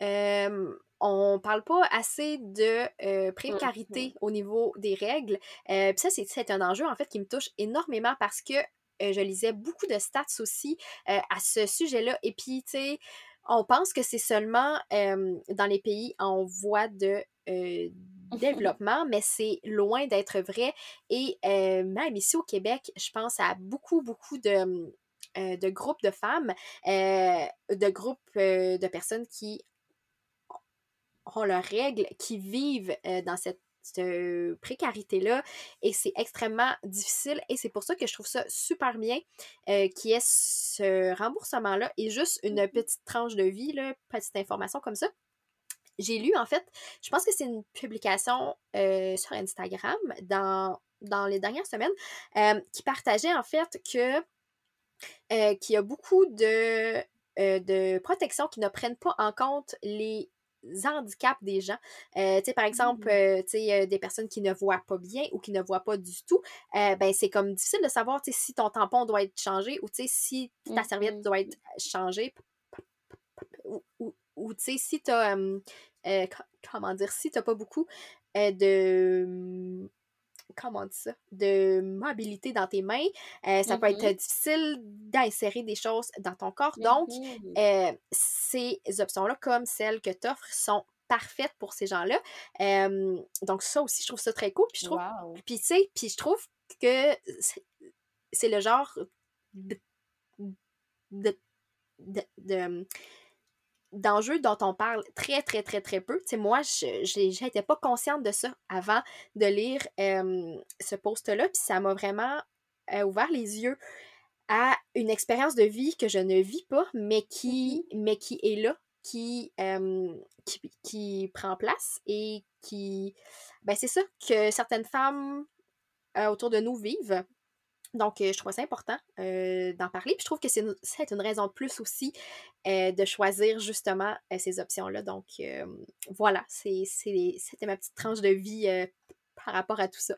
S1: euh, on parle pas assez de euh, précarité au niveau des règles. Puis ça, c'est, c'est un enjeu, en fait, qui me touche énormément parce que je lisais beaucoup de stats aussi à ce sujet-là. Et puis, tu sais, on pense que c'est seulement dans les pays en voie de développement, mais c'est loin d'être vrai. Et euh, même ici au Québec, je pense à beaucoup, beaucoup de, euh, de groupes de femmes, euh, de groupes euh, de personnes qui ont leurs règles, qui vivent dans cette précarité-là. Et c'est extrêmement difficile. Et c'est pour ça que je trouve ça super bien euh, qu'il y ait ce remboursement-là et juste une petite tranche de vie, là, petite information comme ça. J'ai lu, en fait, je pense que c'est une publication euh, sur Instagram dans, dans les dernières semaines euh, qui partageait en fait que euh, qu'il y a beaucoup de, euh, de protections qui ne prennent pas en compte les handicaps des gens. Euh, tu sais, par exemple,
S2: Mhm.
S1: euh, tu sais, des personnes qui ne voient pas bien ou qui ne voient pas du tout, ben c'est comme difficile de savoir, tu sais, si ton tampon doit être changé ou, tu sais, si ta serviette doit être changée ou, ou- ou, tu sais, si euh, co- comment dire, si pas beaucoup de comment on dit ça, de mobilité dans tes mains, euh, ça peut être
S2: Mhm.
S1: difficile d'insérer des choses dans ton corps. Donc,
S2: Mhm.
S1: euh, ces options-là, comme celles que tu offres, sont parfaites pour ces gens-là. Euh, donc, ça aussi, je trouve ça très cool. Puis, je trouve,
S2: Wow.
S1: puis, tu sais, puis je trouve que c'est- c'est le genre de, de, de- de- d'enjeux dont on parle très, très, très, très peu. Moi, je n'étais pas consciente de ça avant de lire euh, ce post-là, puis ça m'a vraiment euh, ouvert les yeux à une expérience de vie que je ne vis pas, mais qui, mais qui est là, qui, euh, qui, qui prend place et qui... Ben, c'est ça que certaines femmes euh, autour de nous vivent. Donc, je trouve ça important d'en parler. Puis je trouve que c'est une, une raison de plus aussi de choisir justement ces options-là. Donc, voilà, c'était ma petite tranche de vie par rapport à tout ça.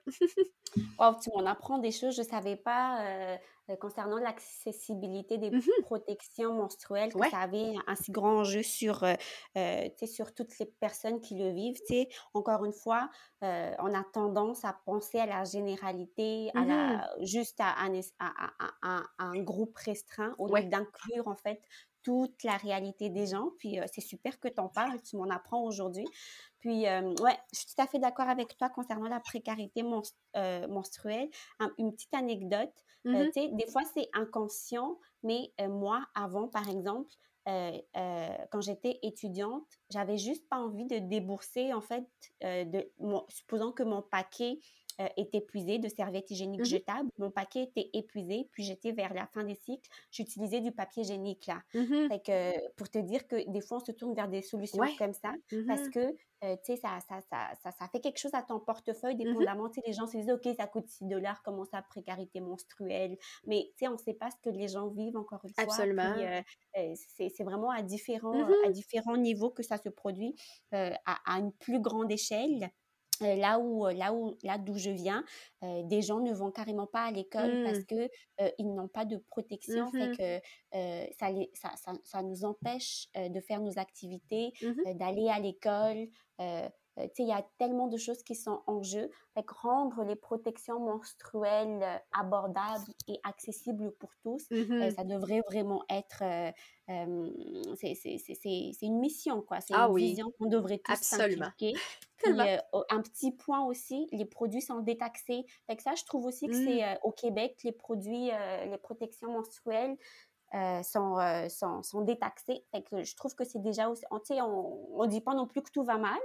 S2: Wow, tu m'en apprends des choses. Je ne savais pas euh, concernant l'accessibilité des
S1: Mhm.
S2: protections menstruelles, que
S1: Ouais.
S2: ça avait un si grand enjeu sur, euh, euh, sur toutes les personnes qui le vivent. Tu sais, encore une fois, euh, on a tendance à penser à la généralité, à la, juste à, un es- à- à- à- à un groupe restreint, au
S1: Ouais.
S2: lieu d'inclure en fait toute la réalité des gens. Puis euh, c'est super que tu en parles, tu m'en apprends aujourd'hui. Puis, euh, ouais, je suis tout à fait d'accord avec toi concernant la précarité euh, menstruelle. Un- une petite anecdote, euh,
S1: Mhm.
S2: tu sais, des fois c'est inconscient, mais moi, avant, par exemple, quand j'étais étudiante, j'avais juste pas envie de débourser, en fait, euh, de, mon, supposons que mon paquet euh, est épuisé de serviettes hygiéniques
S1: Mhm.
S2: jetables, mon paquet était épuisé, puis j'étais vers la fin des cycles, j'utilisais du papier hygiénique là. Fait que, pour te dire que des fois, on se tourne vers des solutions
S1: Ouais.
S2: comme ça, parce
S1: Mhm.
S2: que euh, tu sais, ça, ça, ça, ça, fait quelque chose à ton portefeuille, mmh dépendamment, tu sais, les gens se disent, OK, ça coûte 6 dollars, comment ça, précarité menstruelle, mais tu sais, on ne sait pas ce que les gens vivent, encore une fois.
S1: Absolument.
S2: c'est vraiment à différents, à différents niveaux que ça se produit à, à, une plus grande échelle. Euh, là où euh, là où là d'où je viens euh, des gens ne vont carrément pas à l'école parce mmh. que ils n'ont pas de protection fait mmh que ça, ça, ça, ça, nous empêche de faire nos activités mmh d'aller à l'école il y a tellement de choses qui sont en jeu. Fait que rendre les protections menstruelles abordables et accessibles pour tous, ça devrait vraiment être c'est une mission, quoi. C'est ah une vision qu'on devrait tous s'impliquer. Euh, un petit point aussi, les produits sont détaxés. Fait que ça, je trouve aussi que c'est euh, au Québec, les produits, euh, les protections menstruelles sont, sont, sont, détaxés. Fait que je trouve que c'est déjà aussi... On ne dit pas non plus que tout va mal.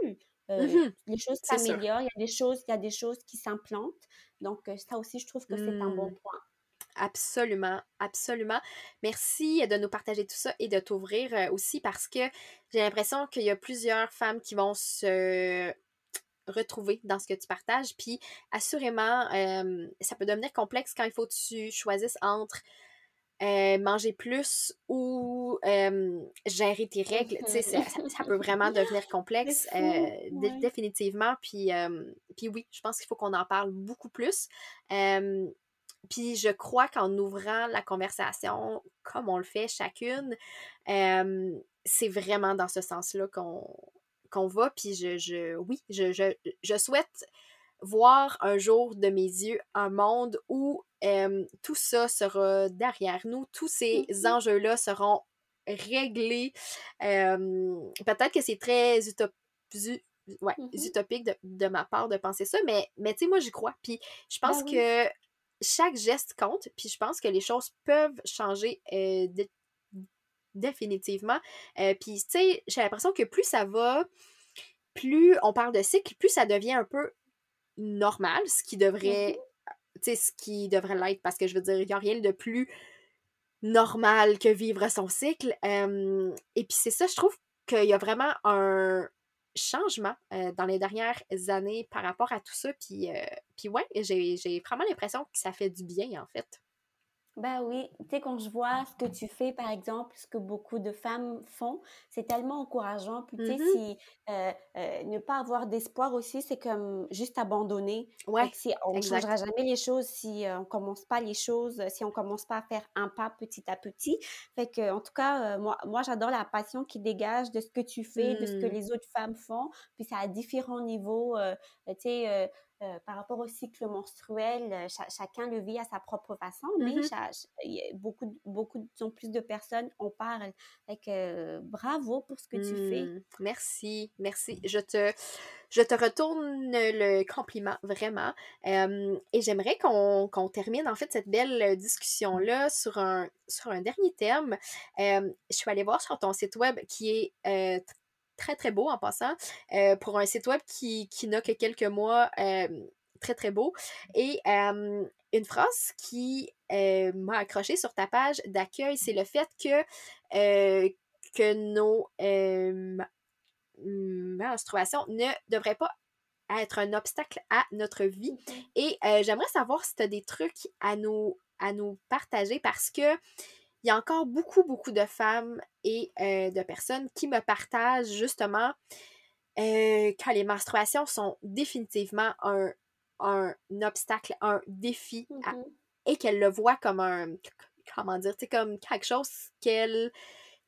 S2: Mmh les choses s'améliorent, il y a des choses, il y a des choses qui s'implantent. Donc, ça aussi, je trouve que c'est un bon mmh. point.
S1: Absolument, absolument. Merci de nous partager tout ça et de t'ouvrir euh, aussi parce que j'ai l'impression qu'il y a plusieurs femmes qui vont se retrouver dans ce que tu partages. Puis assurément, ça peut devenir complexe quand il faut que tu choisisses entre euh, manger plus ou gérer tes règles. Sais, ça, peut vraiment devenir complexe, euh, définitivement. Puis, puis oui, je pense qu'il faut qu'on en parle beaucoup plus. Puis je crois qu'en ouvrant la conversation, comme on le fait chacune, c'est vraiment dans ce sens-là qu'on va. Puis je, je oui, je, je, je, souhaite voir un jour de mes yeux un monde où tout ça sera derrière nous, tous ces mmh enjeux-là seront réglés. Peut-être que c'est très mmh utopique de, ma part de penser ça, mais, mais tu sais, moi, j'y crois. Puis je pense ben que chaque geste compte, puis je pense que les choses peuvent changer définitivement. puis, tu sais, j'ai l'impression que plus ça va, plus on parle de cycle, plus ça devient un peu normal, ce qui devrait, mmh ce qui devrait l'être, parce que je veux dire, il n'y a rien de plus normal que vivre son cycle. et puis c'est ça, je trouve qu'il y a vraiment un changement dans les dernières années par rapport à tout ça. Puis, puis ouais, j'ai vraiment l'impression que ça fait du bien, en fait.
S2: Ben oui, tu sais, quand je vois ce que tu fais, par exemple, ce que beaucoup de femmes font, c'est tellement encourageant. Puis, tu sais, mm-hmm. si euh, euh, ne pas avoir d'espoir aussi, c'est comme juste abandonner. Ouais, si on ne changera jamais les choses si euh, on commence pas les choses, si on commence pas à faire un pas petit à petit. Fait que, en tout cas, moi, moi j'adore la passion qui dégage de ce que tu fais, de ce que mm. les autres femmes font. Puis, c'est à différents niveaux. tu sais, euh, par rapport au cycle menstruel, euh, chacun le vit à sa propre façon, mais mmh beaucoup, beaucoup de plus de personnes en parlent. Fait bravo pour ce que tu fais. Mmh,
S1: merci, merci. Je te, je te retourne le compliment, vraiment. et j'aimerais qu'on termine en fait cette belle discussion-là sur un, sur un dernier thème. je suis allée voir sur ton site web qui est euh, très, très beau en passant. Euh, pour un site web qui, qui n'a que quelques mois, euh, très, très beau. Et une phrase qui euh, m'a accroché sur ta page d'accueil, c'est le fait que, que nos menstruations ne devraient pas être un obstacle à notre vie. Et j'aimerais savoir si tu as des trucs à nous, à nous partager parce que il y a encore beaucoup, beaucoup de femmes et euh, de personnes qui me partagent justement euh, que les menstruations sont définitivement un, obstacle, un défi mm-hmm. et qu'elles le voient comme un, comment dire, comme quelque chose qu'elle,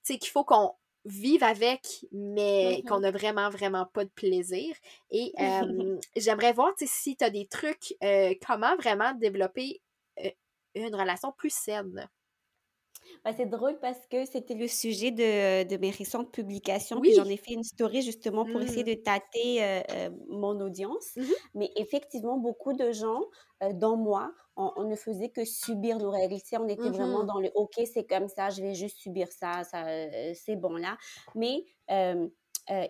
S1: qu'il faut qu'on vive avec, mais qu'on n'a vraiment, vraiment pas de plaisir. Et euh, j'aimerais voir si tu as des trucs, comment vraiment développer une relation plus saine?
S2: Bah, c'est drôle parce que c'était le sujet de, de mes récentes publications. Puis j'en ai fait une story justement pour essayer mmh. de tâter euh, euh, mon audience. Mmh Mais effectivement, beaucoup de gens, euh, dont moi, on, ne faisait que subir nos règles. on était vraiment mmh dans le OK, c'est comme ça, je vais juste subir ça, ça c'est bon là. Mais euh,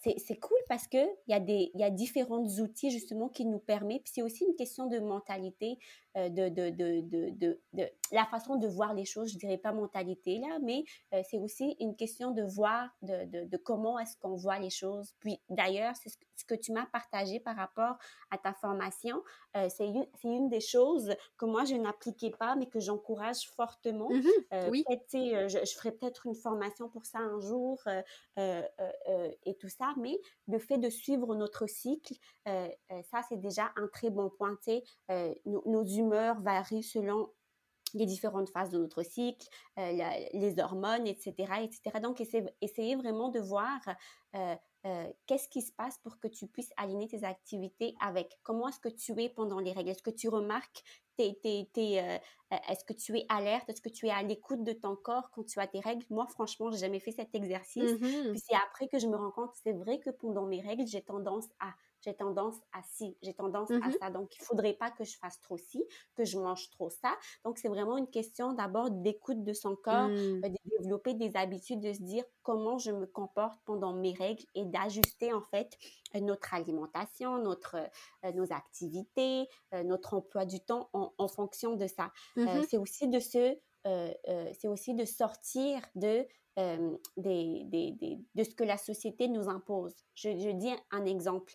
S2: c'est cool parce qu'il y, a des, y a différents outils justement qui nous permettent, puis c'est aussi une question de mentalité. De, de, de, de, la façon de voir les choses, je dirais pas mentalité là, mais c'est aussi une question de voir de, comment est-ce qu'on voit les choses. Puis d'ailleurs, c'est ce que tu m'as partagé par rapport à ta formation, c'est une, une, des choses que moi je n'appliquais pas, mais que j'encourage fortement. Mmh oui. Je, je ferai peut-être une formation pour ça un jour et tout ça, mais le fait de suivre notre cycle, ça c'est déjà un très bon point. Nos, nos humeurs varient selon les différentes phases de notre cycle, les hormones, etc., etc. Donc, essayez, vraiment de voir qu'est-ce qui se passe pour que tu puisses aligner tes activités avec comment est-ce que tu es pendant les règles? Est-ce que tu remarques, est-ce que tu es alerte, est-ce que tu es à l'écoute de ton corps quand tu as tes règles? Moi, franchement, j'ai jamais fait cet exercice. Mmh Puis c'est après que je me rends compte, c'est vrai que pendant mes règles, j'ai tendance à j'ai tendance à ci, j'ai tendance à mmh ça. Donc, il faudrait pas que je fasse trop ci, que je mange trop ça. Donc, c'est vraiment une question d'abord d'écoute de son corps, mmh. euh, de développer des habitudes, de se dire comment je me comporte pendant mes règles et d'ajuster en fait euh, notre alimentation, notre, euh, nos activités, notre emploi du temps en, fonction de ça. Mmh c'est aussi de se c'est aussi de sortir de des, des, des, de ce que la société nous impose. Je, je dis un exemple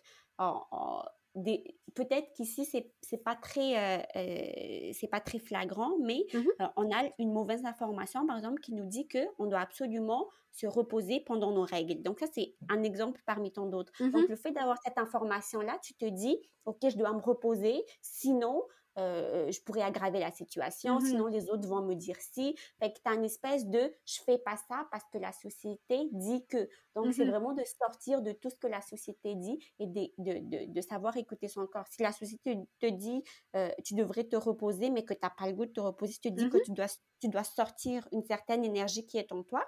S2: peut-être qu'ici c'est c'est pas très euh, euh, c'est pas très flagrant mais mmh euh, on a une mauvaise information par exemple qui nous dit que on doit absolument se reposer pendant nos règles. Donc ça c'est un exemple parmi tant d'autres. Mmh donc le fait d'avoir cette information là tu te dis ok je dois me reposer sinon euh, je pourrais aggraver la situation, mmh sinon les autres vont me dire si. Fait que tu as une espèce de je fais pas ça parce que la société dit que. Donc, c'est mmh vraiment de sortir de tout ce que la société dit et de, de, de, savoir écouter son corps. Si la société te dit euh, tu devrais te reposer, mais que tu n'as pas le goût de te reposer, tu te dis que tu dois, tu dois sortir une certaine énergie qui est en toi,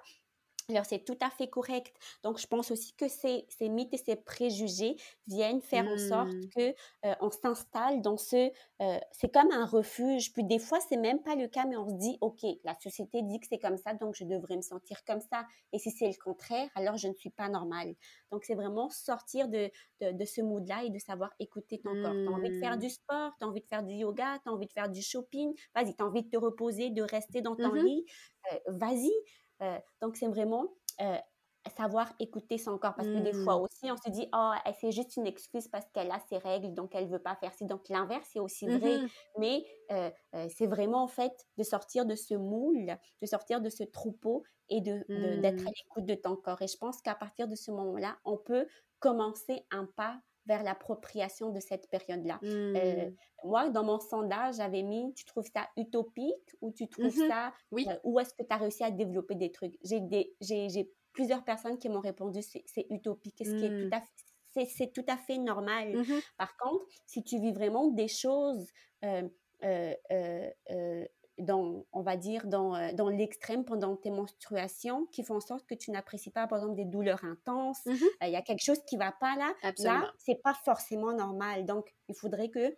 S2: alors, c'est tout à fait correct. Donc, je pense aussi que ces, ces mythes et ces préjugés viennent faire en sorte mmh. que euh, on s'installe dans ce... Euh, c'est comme un refuge. Puis des fois, c'est même pas le cas, mais on se dit, OK, la société dit que c'est comme ça, donc je devrais me sentir comme ça. Et si c'est le contraire, alors je ne suis pas normale. Donc, c'est vraiment sortir de, de, ce mood-là et de savoir écouter ton corps. Tu as envie de faire mmh. du sport, tu as envie de faire du yoga, tu as envie de faire du shopping. Vas-y, tu as envie de te reposer, de rester dans ton mmh lit. Euh, vas-y. Euh, donc, c'est vraiment euh, savoir écouter son corps. Parce que des fois mmh. aussi on se dit oh c'est juste une excuse parce qu'elle a ses règles donc elle veut pas faire ci donc l'inverse c'est aussi vrai. Mmh mais euh, c'est vraiment en fait de sortir de ce moule de sortir de ce troupeau et de d'être à mmh. l'écoute de ton corps. Et je pense qu'à partir de ce moment là on peut commencer un pas vers l'appropriation de cette période-là. Euh, mmh. moi, dans mon sondage, j'avais mis, tu trouves ça utopique ou tu trouves mmh ça, oui. Euh, où est-ce que tu as réussi à développer des trucs? J'ai plusieurs personnes qui m'ont répondu, c'est utopique, ce qui est tout mmh. à fait c'est tout à fait normal. Par contre, si tu vis vraiment des choses euh, dans, on va dire, dans, euh, dans l'extrême pendant tes menstruations qui font en sorte que tu n'apprécies pas, par exemple, des douleurs intenses. Mmh euh, il y a quelque chose qui va pas là. Absolument. Là, c'est pas forcément normal. Donc, il faudrait que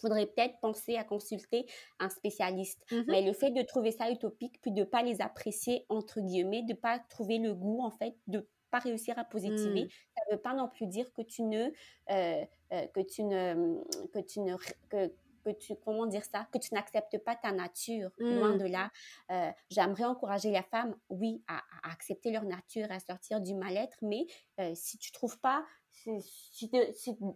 S2: faudrait peut-être penser à consulter un spécialiste. Mmh Mais le fait de trouver ça utopique, puis de pas les apprécier, entre guillemets, de pas trouver le goût, en fait, de pas réussir à positiver, mmh. ça veut pas non plus dire que tu ne, euh, que tu ne, que tu ne, que, que tu, comment dire ça, que tu n'acceptes pas ta nature, loin mmh. de là. Euh, j'aimerais encourager les femmes, oui, à, accepter leur nature, à sortir du mal-être, mais euh, si tu trouves pas si,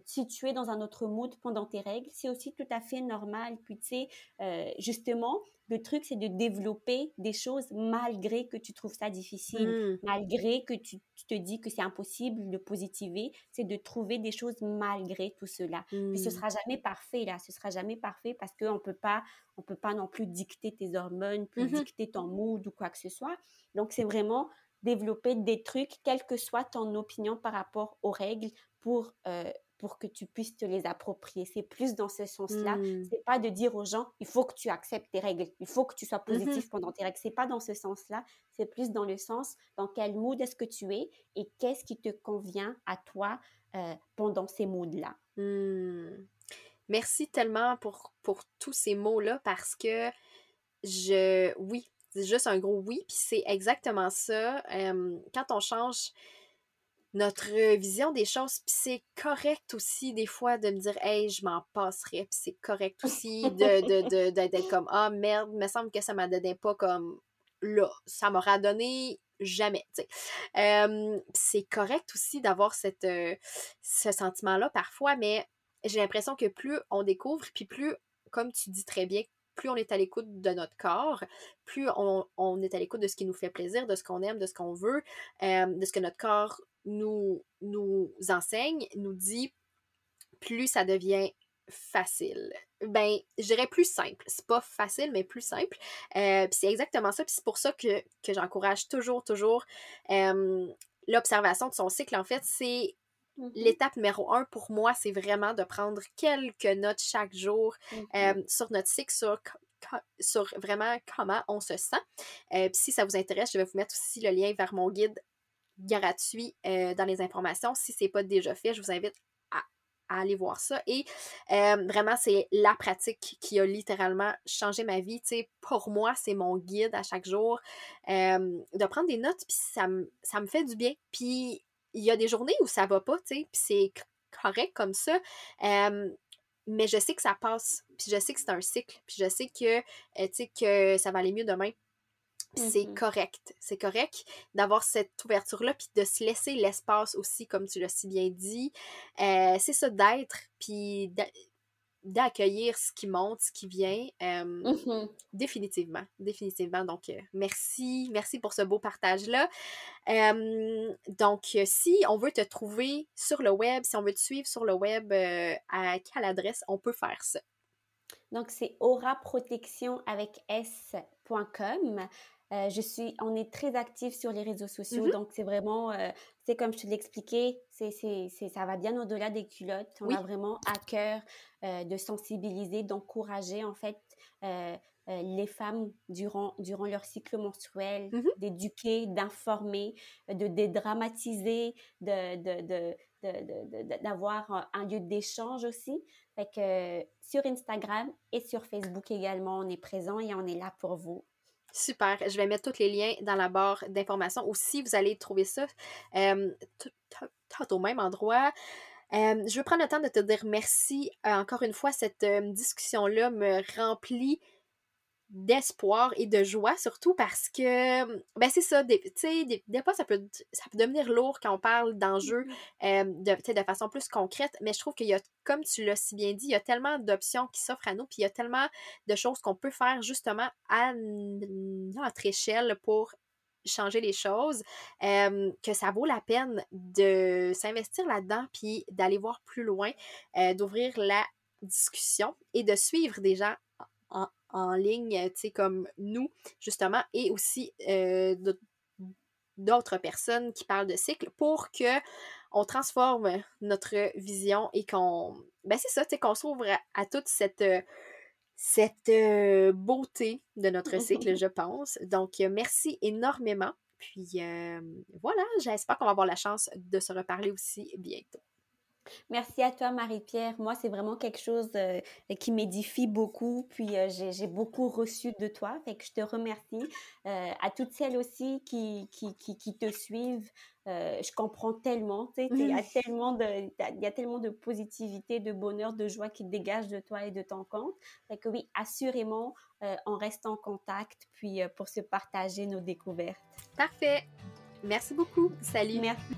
S2: si, tu es dans un autre mood pendant tes règles, c'est aussi tout à fait normal. Puis tu sais, euh, justement, le truc, c'est de développer des choses malgré que tu trouves ça difficile, mmh. malgré que tu, te dis que c'est impossible de positiver, c'est de trouver des choses malgré tout cela. Puis ce mmh. sera jamais parfait là, ce sera jamais parfait parce qu'on peut pas, on peut pas non plus dicter tes hormones, puis mmh dicter ton mood ou quoi que ce soit. Donc c'est vraiment développer des trucs, quelle que soit ton opinion par rapport aux règles, pour, euh, pour que tu puisses te les approprier. C'est plus dans ce sens-là. Mmh. C'est pas de dire aux gens, il faut que tu acceptes tes règles, il faut que tu sois mmh positif pendant tes règles. C'est pas dans ce sens-là. C'est plus dans le sens, dans quel mood est-ce que tu es et qu'est-ce qui te convient à toi euh, pendant ces moods-là.
S1: Mmh. Merci tellement pour, pour tous ces mots-là parce que je, oui, c'est juste un gros oui, puis c'est exactement ça. quand on change notre vision des choses. Puis c'est correct aussi, des fois, de me dire, hey, je m'en passerais. Puis c'est correct aussi de, d'être comme, ah merde, il me semble que ça m'a donné pas comme là. Ça m'aura donné jamais. c'est correct aussi d'avoir cette, ce sentiment-là parfois, mais j'ai l'impression que plus on découvre, puis plus, comme tu dis très bien, plus on est à l'écoute de notre corps, plus on, est à l'écoute de ce qui nous fait plaisir, de ce qu'on aime, de ce qu'on veut, de ce que notre corps nous, nous enseigne, nous dit, plus ça devient facile. Ben, je dirais plus simple. C'est pas facile, mais plus simple. Euh, puis c'est exactement ça. Puis c'est pour ça que, que j'encourage toujours, toujours l'observation de son cycle. En fait, c'est mm-hmm. l'étape numéro un pour moi, c'est vraiment de prendre quelques notes chaque jour mm-hmm. sur notre cycle, sur sur vraiment comment on se sent. Euh, puis si ça vous intéresse, je vais vous mettre aussi le lien vers mon guide gratuit euh, dans les informations. Si ce n'est pas déjà fait, je vous invite à, aller voir ça. Et euh, vraiment, c'est la pratique qui a littéralement changé ma vie. pour moi, c'est mon guide à chaque jour. de prendre des notes, puis ça, ça me fait du bien. Puis il y a des journées où ça va pas, puis c'est correct comme ça mais je sais que ça passe, puis je sais que c'est un cycle, puis je sais que, euh, que ça va aller mieux demain. C'est mmh correct. C'est correct d'avoir cette ouverture-là, puis de se laisser l'espace aussi, comme tu l'as si bien dit. Euh, c'est ça, d'être, puis d'accueillir ce qui monte, ce qui vient. Mmh définitivement, définitivement. Donc, euh, merci, merci pour ce beau partage-là. donc, si on veut te trouver sur le web, si on veut te suivre sur le web, euh, à quelle adresse on peut faire ça?
S2: Donc, c'est auraprotection avec s.com. Euh, je suis, on est très actifs sur les réseaux sociaux, mmh donc c'est vraiment, euh, c'est comme je te l'ai expliqué, c'est, c'est, ça va bien au-delà des culottes. On a vraiment à cœur euh, de sensibiliser, d'encourager en fait les femmes durant, durant leur cycle menstruel, mmh d'éduquer, d'informer, de dédramatiser, de, de, de, d'avoir un lieu d'échange aussi. Fait que sur Instagram et sur Facebook également, on est présent et on est là pour vous.
S1: Super. Je vais mettre tous les liens dans la barre d'informations. Aussi, vous allez trouver ça tout au même endroit. je veux prendre le temps de te dire merci. Euh, encore une fois, cette discussion-là me remplit d'espoir et de joie, surtout parce que, ben c'est ça, des, des, des, fois ça peut, ça peut devenir lourd quand on parle d'enjeux mmh de, de façon plus concrète, mais je trouve qu'il y a, comme tu l'as si bien dit, il y a tellement d'options qui s'offrent à nous, puis il y a tellement de choses qu'on peut faire justement à notre échelle pour changer les choses, que ça vaut la peine de s'investir là-dedans, puis d'aller voir plus loin, d'ouvrir la discussion et de suivre des gens en, ligne, tu sais, comme nous, justement, et aussi euh, d'autres personnes qui parlent de cycle pour que on transforme notre vision et qu'on, ben c'est ça, tu sais, qu'on s'ouvre à, toute cette, cette euh, beauté de notre cycle, je pense. Donc, merci énormément. Puis voilà, j'espère qu'on va avoir la chance de se reparler aussi bientôt.
S2: Merci à toi, Marie-Pierre. Moi, c'est vraiment quelque chose euh, qui m'édifie beaucoup. Puis, euh, j'ai beaucoup reçu de toi. Fait que je te remercie. Euh, à toutes celles aussi qui, qui, qui, te suivent, je comprends tellement. Il y, a tellement de, y a tellement de positivité, de bonheur, de joie qui dégage de toi et de ton compte. Fait que oui, assurément, on reste en contact puis pour se partager nos découvertes.
S1: Parfait. Merci beaucoup. Salut.
S2: Merci.